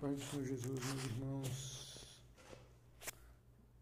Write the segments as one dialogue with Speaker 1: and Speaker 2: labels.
Speaker 1: Pai do Senhor Jesus, meus irmãos,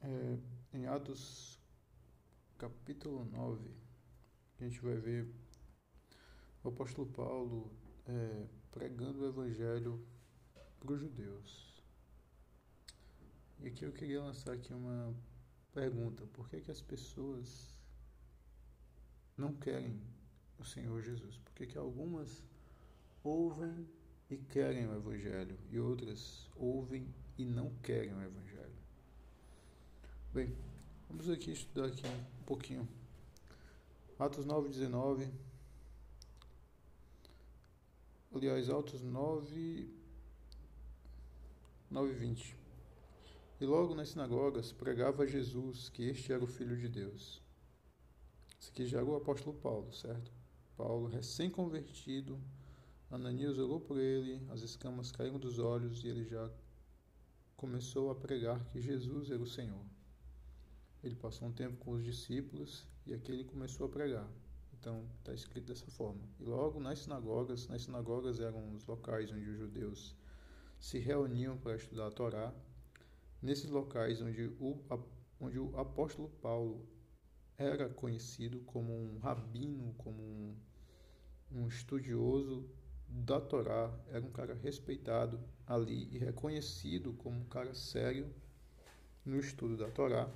Speaker 1: é, em Atos capítulo 9, a gente vai ver o apóstolo Paulo é, pregando o evangelho para os judeus. E aqui eu queria lançar aqui uma pergunta: por que, que as pessoas não querem o Senhor Jesus? Por que, que algumas ouvem e querem o Evangelho, e outras ouvem e não querem o Evangelho. Bem, vamos aqui estudar aqui um pouquinho. Atos 9, 19. Aliás, Atos 9, 9, 20. E logo nas sinagogas pregava Jesus que este era o Filho de Deus. Isso aqui já era o apóstolo Paulo, certo? Paulo, recém-convertido, Ananias orou por ele, as escamas caíram dos olhos e ele já começou a pregar que Jesus era o Senhor. Ele passou um tempo com os discípulos e aqui ele começou a pregar. Então está escrito dessa forma. E logo nas sinagogas, nas sinagogas eram os locais onde os judeus se reuniam para estudar a Torá. Nesses locais onde o, onde o apóstolo Paulo era conhecido como um rabino, como um, um estudioso da Torá, era um cara respeitado ali e reconhecido como um cara sério no estudo da Torá.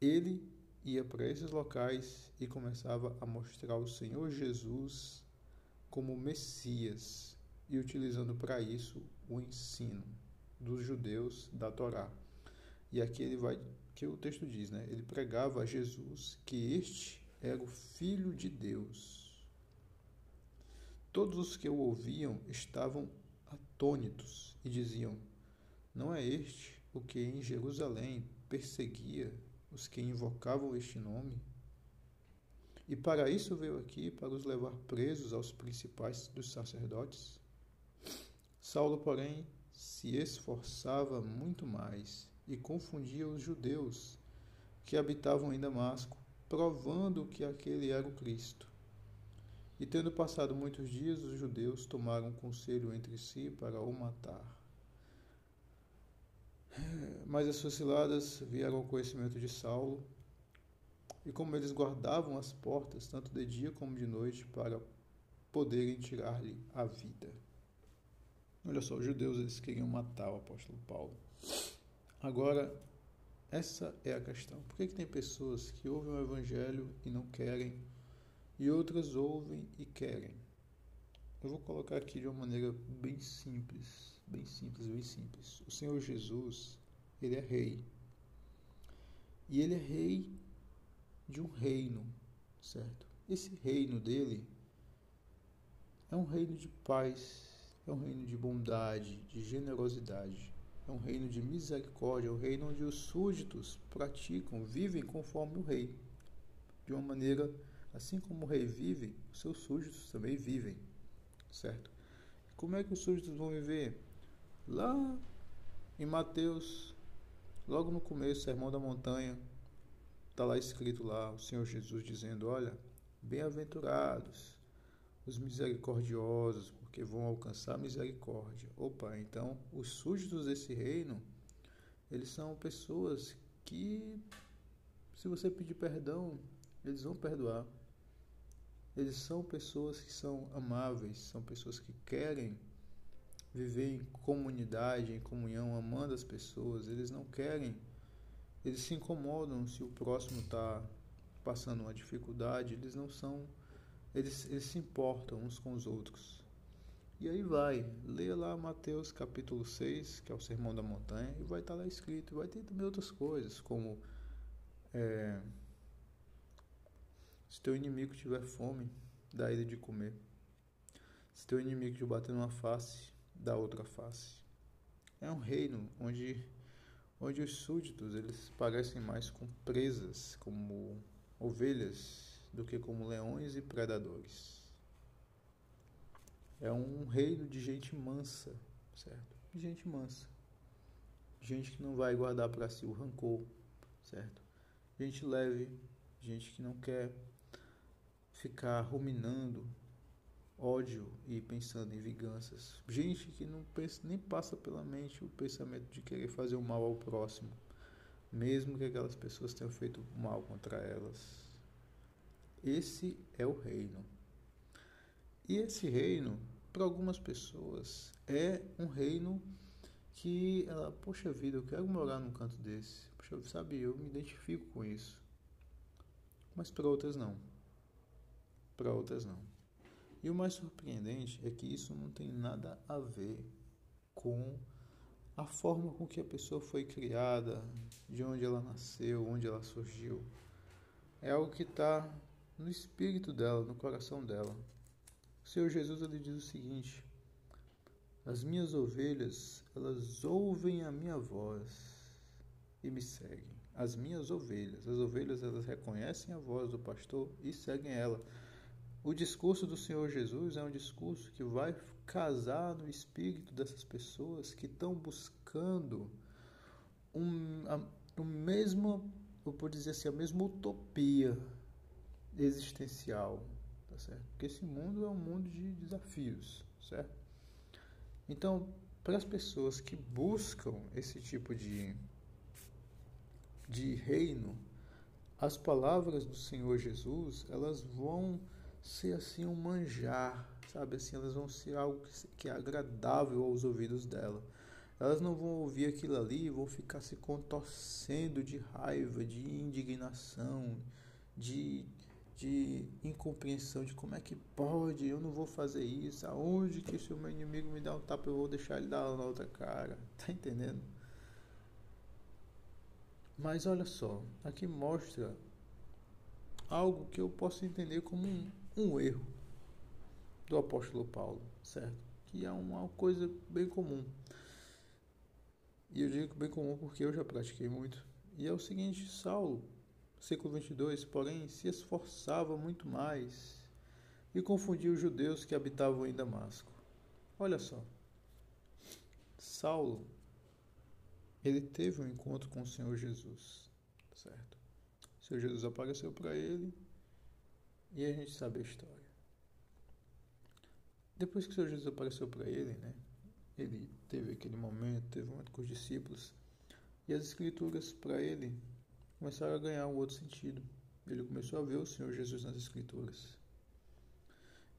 Speaker 1: Ele ia para esses locais e começava a mostrar o Senhor Jesus como Messias e utilizando para isso o ensino dos judeus da Torá. E aqui ele vai, que o texto diz, né? Ele pregava a Jesus que este era o filho de Deus Todos os que o ouviam estavam atônitos e diziam: Não é este o que em Jerusalém perseguia os que invocavam este nome? E para isso veio aqui para os levar presos aos principais dos sacerdotes? Saulo, porém, se esforçava muito mais e confundia os judeus que habitavam em Damasco, provando que aquele era o Cristo. E tendo passado muitos dias, os judeus tomaram conselho entre si para o matar. Mas as suas vieram ao conhecimento de Saulo, e como eles guardavam as portas, tanto de dia como de noite, para poderem tirar-lhe a vida. Olha só, os judeus eles queriam matar o apóstolo Paulo. Agora, essa é a questão. Por que, que tem pessoas que ouvem o evangelho e não querem e outras ouvem e querem. Eu vou colocar aqui de uma maneira bem simples, bem simples, bem simples. O Senhor Jesus, ele é rei. E ele é rei de um reino, certo? Esse reino dele é um reino de paz, é um reino de bondade, de generosidade, é um reino de misericórdia, é um reino onde os súditos praticam, vivem conforme o rei, de uma maneira Assim como vive, os seus súditos também vivem, certo? Como é que os súditos vão viver? Lá em Mateus, logo no começo, Sermão da Montanha, está lá escrito lá o Senhor Jesus dizendo: Olha, bem-aventurados os misericordiosos, porque vão alcançar misericórdia. Opa, então os súditos desse reino, eles são pessoas que, se você pedir perdão, eles vão perdoar. Eles são pessoas que são amáveis, são pessoas que querem viver em comunidade, em comunhão, amando as pessoas. Eles não querem, eles se incomodam se o próximo está passando uma dificuldade, eles não são, eles, eles se importam uns com os outros. E aí vai, leia lá Mateus capítulo 6, que é o Sermão da Montanha, e vai estar tá lá escrito. Vai ter também outras coisas, como é, se teu inimigo tiver fome, dá ele de comer. Se teu inimigo te bater numa face, dá outra face. É um reino onde, onde os súditos eles parecem mais com presas, como ovelhas, do que como leões e predadores. É um reino de gente mansa, certo? De gente mansa. Gente que não vai guardar para si o rancor, certo? Gente leve, gente que não quer ficar ruminando ódio e pensando em vinganças. Gente que não pensa, nem passa pela mente o pensamento de querer fazer o mal ao próximo, mesmo que aquelas pessoas tenham feito mal contra elas. Esse é o reino. E esse reino, para algumas pessoas, é um reino que ela, poxa vida, eu quero morar num canto desse. Poxa, sabe, eu me identifico com isso. Mas para outras não. Para outras não. E o mais surpreendente é que isso não tem nada a ver com a forma com que a pessoa foi criada, de onde ela nasceu, onde ela surgiu. É algo que está no espírito dela, no coração dela. O Senhor Jesus ele diz o seguinte: As minhas ovelhas, elas ouvem a minha voz e me seguem. As minhas ovelhas, as ovelhas elas reconhecem a voz do pastor e seguem ela. O discurso do Senhor Jesus é um discurso que vai casar no espírito dessas pessoas que estão buscando um, a, o mesmo, eu vou dizer assim, a mesma utopia existencial, tá certo? Porque esse mundo é um mundo de desafios, certo? Então, para as pessoas que buscam esse tipo de de reino, as palavras do Senhor Jesus, elas vão ser assim um manjar, sabe? Assim, elas vão ser algo que é agradável aos ouvidos dela. Elas não vão ouvir aquilo ali e vão ficar se contorcendo de raiva, de indignação, de de incompreensão de como é que pode, eu não vou fazer isso, aonde que se o meu inimigo me dá um tapa eu vou deixar ele dar na outra cara, tá entendendo? Mas olha só, aqui mostra algo que eu posso entender como um, um erro do apóstolo Paulo, certo? Que é uma coisa bem comum. E eu digo bem comum porque eu já pratiquei muito. E é o seguinte, Saulo Século 22, porém, se esforçava muito mais e confundia os judeus que habitavam em Damasco. Olha só. Saulo, ele teve um encontro com o Senhor Jesus, certo? O Senhor Jesus apareceu para ele e a gente sabe a história. Depois que o Senhor Jesus apareceu para ele, né? Ele teve aquele momento, teve um momento com os discípulos e as escrituras para ele começaram a ganhar um outro sentido. Ele começou a ver o Senhor Jesus nas Escrituras.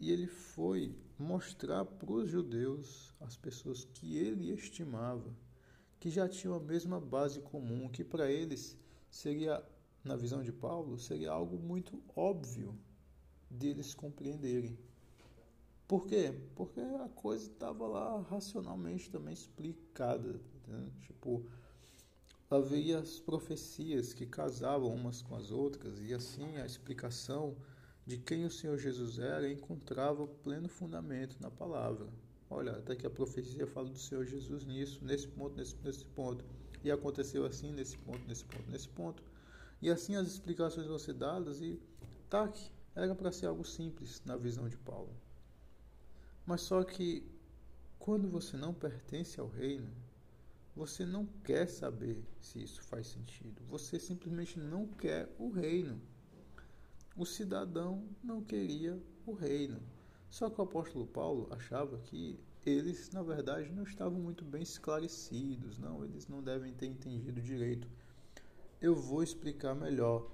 Speaker 1: E ele foi mostrar para os judeus, as pessoas que ele estimava, que já tinham a mesma base comum, que para eles seria, na visão de Paulo, seria algo muito óbvio deles compreenderem. Por quê? Porque a coisa estava lá racionalmente também explicada. Né? Tipo, havia as profecias que casavam umas com as outras, e assim a explicação de quem o Senhor Jesus era encontrava pleno fundamento na palavra. Olha, até que a profecia fala do Senhor Jesus nisso, nesse ponto, nesse, nesse ponto. E aconteceu assim, nesse ponto, nesse ponto, nesse ponto. E assim as explicações vão ser dadas e tac, era para ser algo simples na visão de Paulo. Mas só que quando você não pertence ao reino, você não quer saber se isso faz sentido. Você simplesmente não quer o reino. O cidadão não queria o reino. Só que o apóstolo Paulo achava que eles, na verdade, não estavam muito bem esclarecidos. Não, eles não devem ter entendido direito. Eu vou explicar melhor.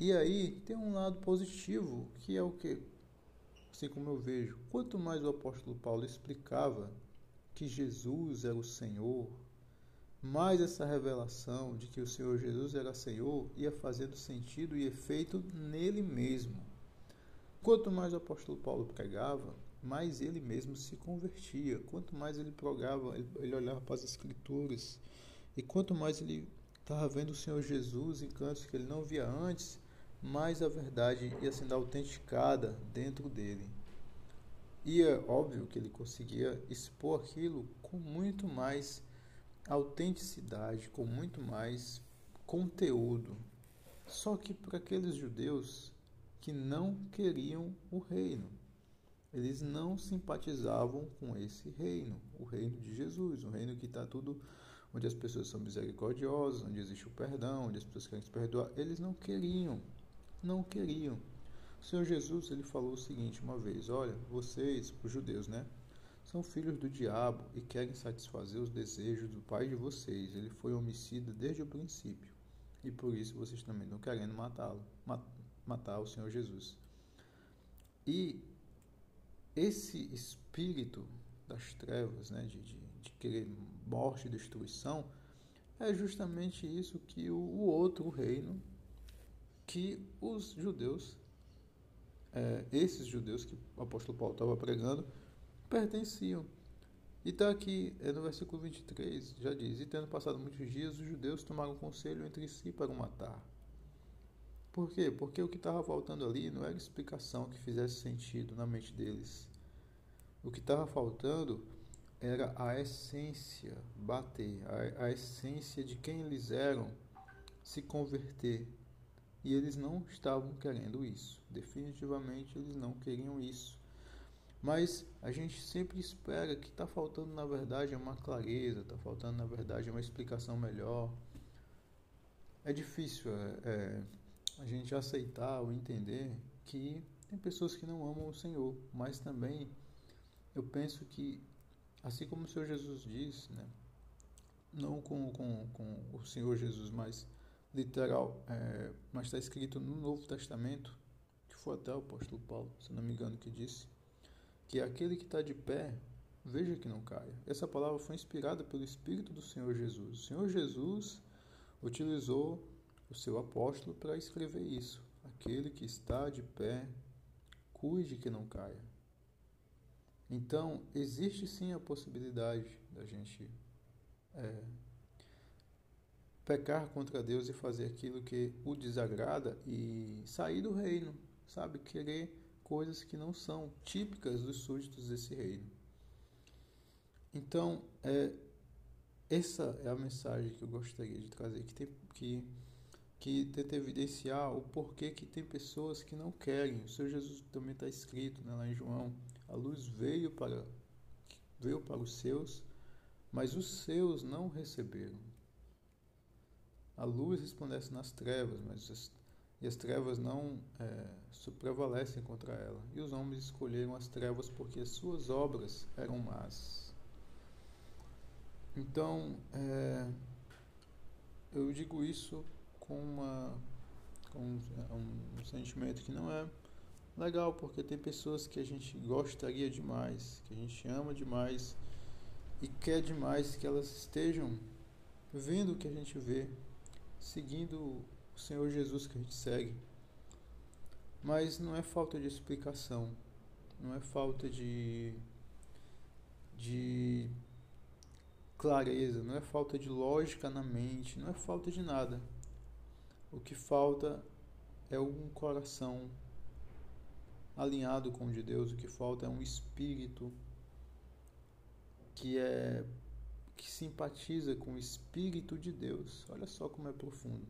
Speaker 1: E aí tem um lado positivo, que é o que, assim como eu vejo, quanto mais o apóstolo Paulo explicava que Jesus era o Senhor, mais essa revelação de que o Senhor Jesus era Senhor ia fazendo sentido e efeito nele mesmo. Quanto mais o apóstolo Paulo pregava, mais ele mesmo se convertia. Quanto mais ele pregava, ele olhava para as Escrituras. E quanto mais ele estava vendo o Senhor Jesus em cantos que ele não via antes, mais a verdade ia sendo autenticada dentro dele. E é óbvio que ele conseguia expor aquilo com muito mais autenticidade, com muito mais conteúdo. Só que para aqueles judeus que não queriam o reino, eles não simpatizavam com esse reino, o reino de Jesus, o reino que está tudo onde as pessoas são misericordiosas, onde existe o perdão, onde as pessoas querem se perdoar. Eles não queriam, não queriam. O Senhor Jesus ele falou o seguinte uma vez: Olha, vocês, os judeus, né? São filhos do diabo e querem satisfazer os desejos do pai de vocês. Ele foi homicida desde o princípio e por isso vocês também estão querendo matá-lo, matar o Senhor Jesus. E esse espírito das trevas, né, de, de, de querer morte e destruição, é justamente isso que o, o outro reino que os judeus, é, esses judeus que o apóstolo Paulo estava pregando, pertenciam. E está aqui é no versículo 23, já diz: E tendo passado muitos dias, os judeus tomaram conselho entre si para o matar. Por quê? Porque o que estava faltando ali não era explicação que fizesse sentido na mente deles. O que estava faltando era a essência bater, a, a essência de quem eles eram se converter. E eles não estavam querendo isso. Definitivamente eles não queriam isso. Mas a gente sempre espera que está faltando, na verdade, uma clareza, está faltando, na verdade, uma explicação melhor. É difícil é, é, a gente aceitar ou entender que tem pessoas que não amam o Senhor, mas também eu penso que Assim como o Senhor Jesus diz, né? não com, com, com o Senhor Jesus, mas literal, é, mas está escrito no Novo Testamento, que foi até o apóstolo Paulo, se não me engano, que disse, que aquele que está de pé, veja que não caia. Essa palavra foi inspirada pelo Espírito do Senhor Jesus. O Senhor Jesus utilizou o seu apóstolo para escrever isso. Aquele que está de pé, cuide que não caia. Então, existe sim a possibilidade da gente é, pecar contra Deus e fazer aquilo que o desagrada e sair do reino, sabe? Querer coisas que não são típicas dos súditos desse reino. Então, é, essa é a mensagem que eu gostaria de trazer, que, tem, que, que tenta evidenciar o porquê que tem pessoas que não querem. O Senhor Jesus também está escrito né, lá em João a luz veio para, veio para os seus, mas os seus não receberam. A luz resplandece nas trevas, mas as, e as trevas não é, prevalecem contra ela. E os homens escolheram as trevas porque as suas obras eram más. Então, é, eu digo isso com, uma, com um, um sentimento que não é legal, porque tem pessoas que a gente gostaria demais, que a gente ama demais e quer demais que elas estejam vendo o que a gente vê, seguindo o Senhor Jesus que a gente segue. Mas não é falta de explicação, não é falta de de clareza, não é falta de lógica na mente, não é falta de nada. O que falta é um coração alinhado com o de Deus, o que falta é um espírito que é que simpatiza com o espírito de Deus. Olha só como é profundo.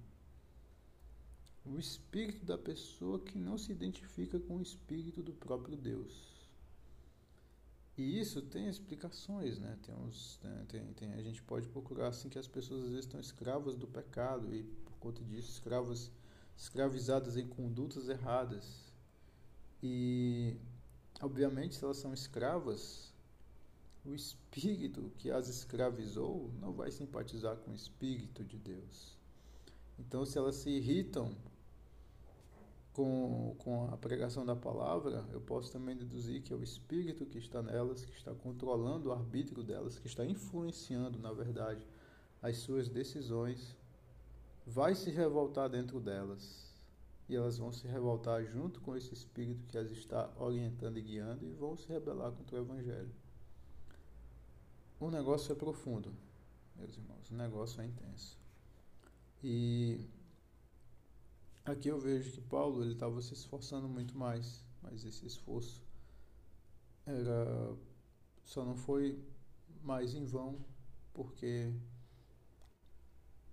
Speaker 1: O espírito da pessoa que não se identifica com o espírito do próprio Deus. E isso tem explicações, né? Tem uns, né? tem, tem, a gente pode procurar assim que as pessoas às vezes estão escravas do pecado e por conta disso escravas escravizadas em condutas erradas e, obviamente, se elas são escravas, o espírito que as escravizou não vai simpatizar com o espírito de Deus. Então, se elas se irritam com, com a pregação da palavra, eu posso também deduzir que é o espírito que está nelas, que está controlando o arbítrio delas, que está influenciando, na verdade, as suas decisões, vai se revoltar dentro delas e elas vão se revoltar junto com esse espírito que as está orientando e guiando e vão se rebelar contra o Evangelho. O negócio é profundo, meus irmãos, o negócio é intenso. E aqui eu vejo que Paulo ele estava se esforçando muito mais, mas esse esforço era só não foi mais em vão, porque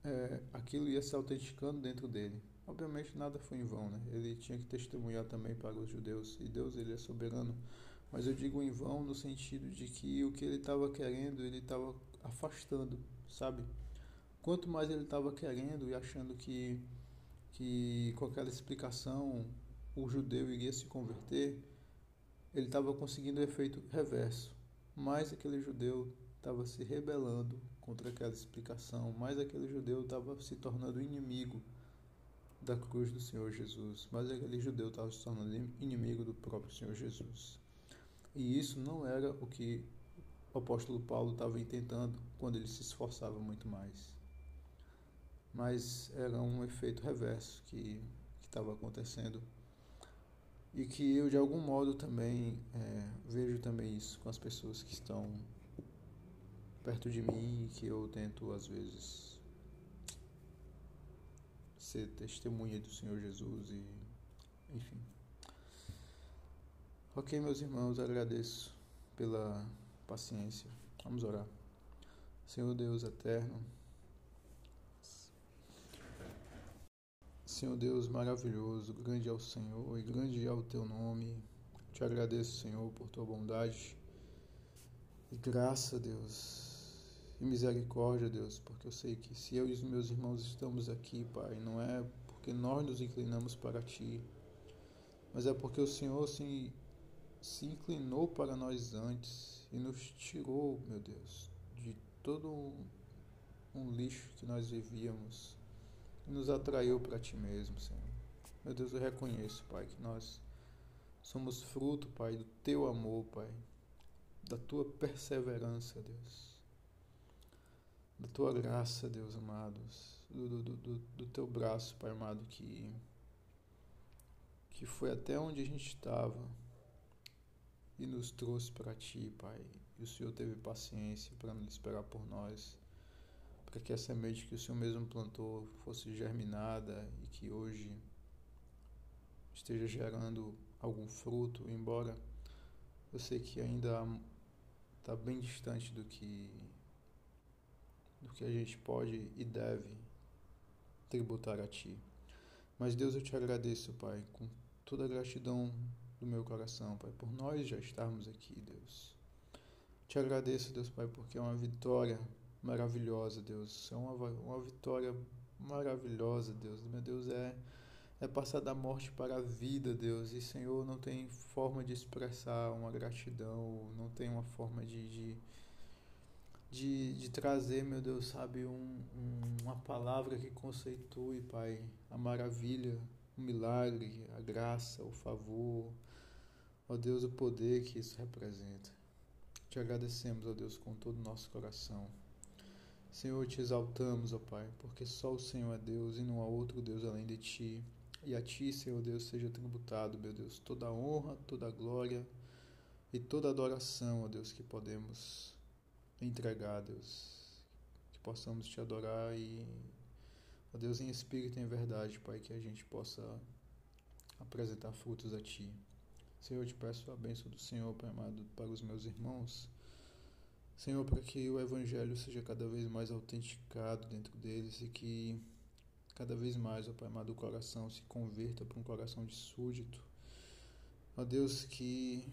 Speaker 1: é, aquilo ia se autenticando dentro dele. Obviamente nada foi em vão, né? Ele tinha que testemunhar também para os judeus e Deus ele é soberano. Mas eu digo em vão no sentido de que o que ele estava querendo ele estava afastando, sabe? Quanto mais ele estava querendo e achando que que com aquela explicação o judeu iria se converter, ele estava conseguindo o efeito reverso. Mais aquele judeu estava se rebelando contra aquela explicação, mais aquele judeu estava se tornando inimigo da cruz do Senhor Jesus, mas aquele judeu estava se tornando inimigo do próprio Senhor Jesus. E isso não era o que o apóstolo Paulo estava intentando quando ele se esforçava muito mais. Mas era um efeito reverso que estava acontecendo e que eu de algum modo também é, vejo também isso com as pessoas que estão perto de mim e que eu tento às vezes ser testemunha do Senhor Jesus e enfim. Ok, meus irmãos, agradeço pela paciência. Vamos orar. Senhor Deus eterno, Senhor Deus maravilhoso, grande é o Senhor e grande é o teu nome. Te agradeço, Senhor, por tua bondade e graça, Deus, e misericórdia, Deus, porque eu sei que se eu e os meus irmãos estamos aqui, Pai, não é porque nós nos inclinamos para ti, mas é porque o Senhor se, se inclinou para nós antes e nos tirou, meu Deus, de todo um, um lixo que nós vivíamos e nos atraiu para ti mesmo, Senhor. Meu Deus, eu reconheço, Pai, que nós somos fruto, Pai, do teu amor, Pai, da tua perseverança, Deus, da tua graça, Deus amados, do, do, do, do teu braço, Pai amado, que, que foi até onde a gente estava e nos trouxe para ti, Pai. E o Senhor teve paciência para nos esperar por nós para que a semente que o Senhor mesmo plantou fosse germinada e que hoje esteja gerando algum fruto, embora eu sei que ainda está bem distante do que do que a gente pode e deve tributar a Ti. Mas Deus, eu te agradeço, Pai, com toda a gratidão do meu coração, Pai, por nós já estarmos aqui, Deus. Te agradeço, Deus, Pai, porque é uma vitória maravilhosa, Deus. É uma, uma vitória maravilhosa, Deus. Meu Deus, é, é passar da morte para a vida, Deus. E, Senhor, não tem forma de expressar uma gratidão, não tem uma forma de, de, de, de trazer, meu Deus, sabe, um, um, uma palavra que conceitue, Pai, a maravilha, o milagre, a graça, o favor, ó Deus, o poder que isso representa. Te agradecemos, ó Deus, com todo o nosso coração. Senhor, te exaltamos, ó Pai, porque só o Senhor é Deus e não há outro Deus além de ti. E a ti, Senhor Deus, seja tributado, meu Deus, toda a honra, toda a glória e toda a adoração, ó Deus, que podemos entregar, Deus. Que possamos te adorar e, ó Deus, em espírito e em verdade, Pai, que a gente possa apresentar frutos a ti. Senhor, eu te peço a bênção do Senhor, Pai amado, para os meus irmãos Senhor, para que o Evangelho seja cada vez mais autenticado dentro deles e que cada vez mais, ó Pai amado, o coração se converta para um coração de súdito. Ó Deus, que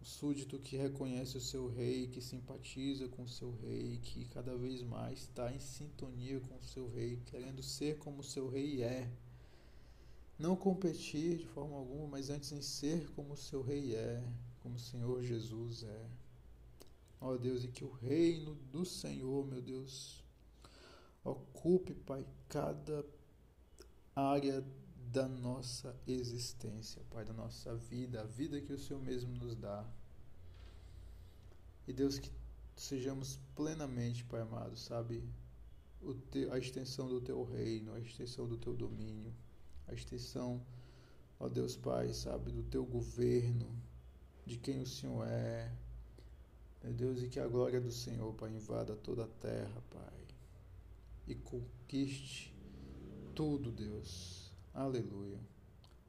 Speaker 1: o súdito que reconhece o seu rei, que simpatiza com o seu rei, que cada vez mais está em sintonia com o seu rei, querendo ser como o seu rei é. Não competir de forma alguma, mas antes em ser como o seu rei é, como o Senhor Jesus é. Ó Deus, e que o reino do Senhor, meu Deus, ocupe, Pai, cada área da nossa existência, Pai, da nossa vida, a vida que o Senhor mesmo nos dá. E Deus, que sejamos plenamente, Pai amado, sabe, te, a extensão do Teu reino, a extensão do Teu domínio, a extensão, ó Deus Pai, sabe, do Teu governo, de quem o Senhor é, meu Deus, e que a glória do Senhor, Pai, invada toda a terra, Pai, e conquiste tudo, Deus. Aleluia.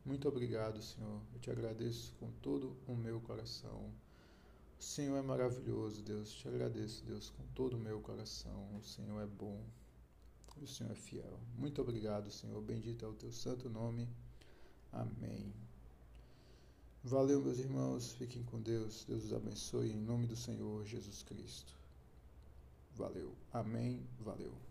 Speaker 1: Muito obrigado, Senhor. Eu te agradeço com todo o meu coração. O Senhor é maravilhoso, Deus. Te agradeço, Deus, com todo o meu coração. O Senhor é bom. O Senhor é fiel. Muito obrigado, Senhor. Bendito é o teu santo nome. Amém. Valeu, meus irmãos. Fiquem com Deus. Deus os abençoe em nome do Senhor Jesus Cristo. Valeu. Amém. Valeu.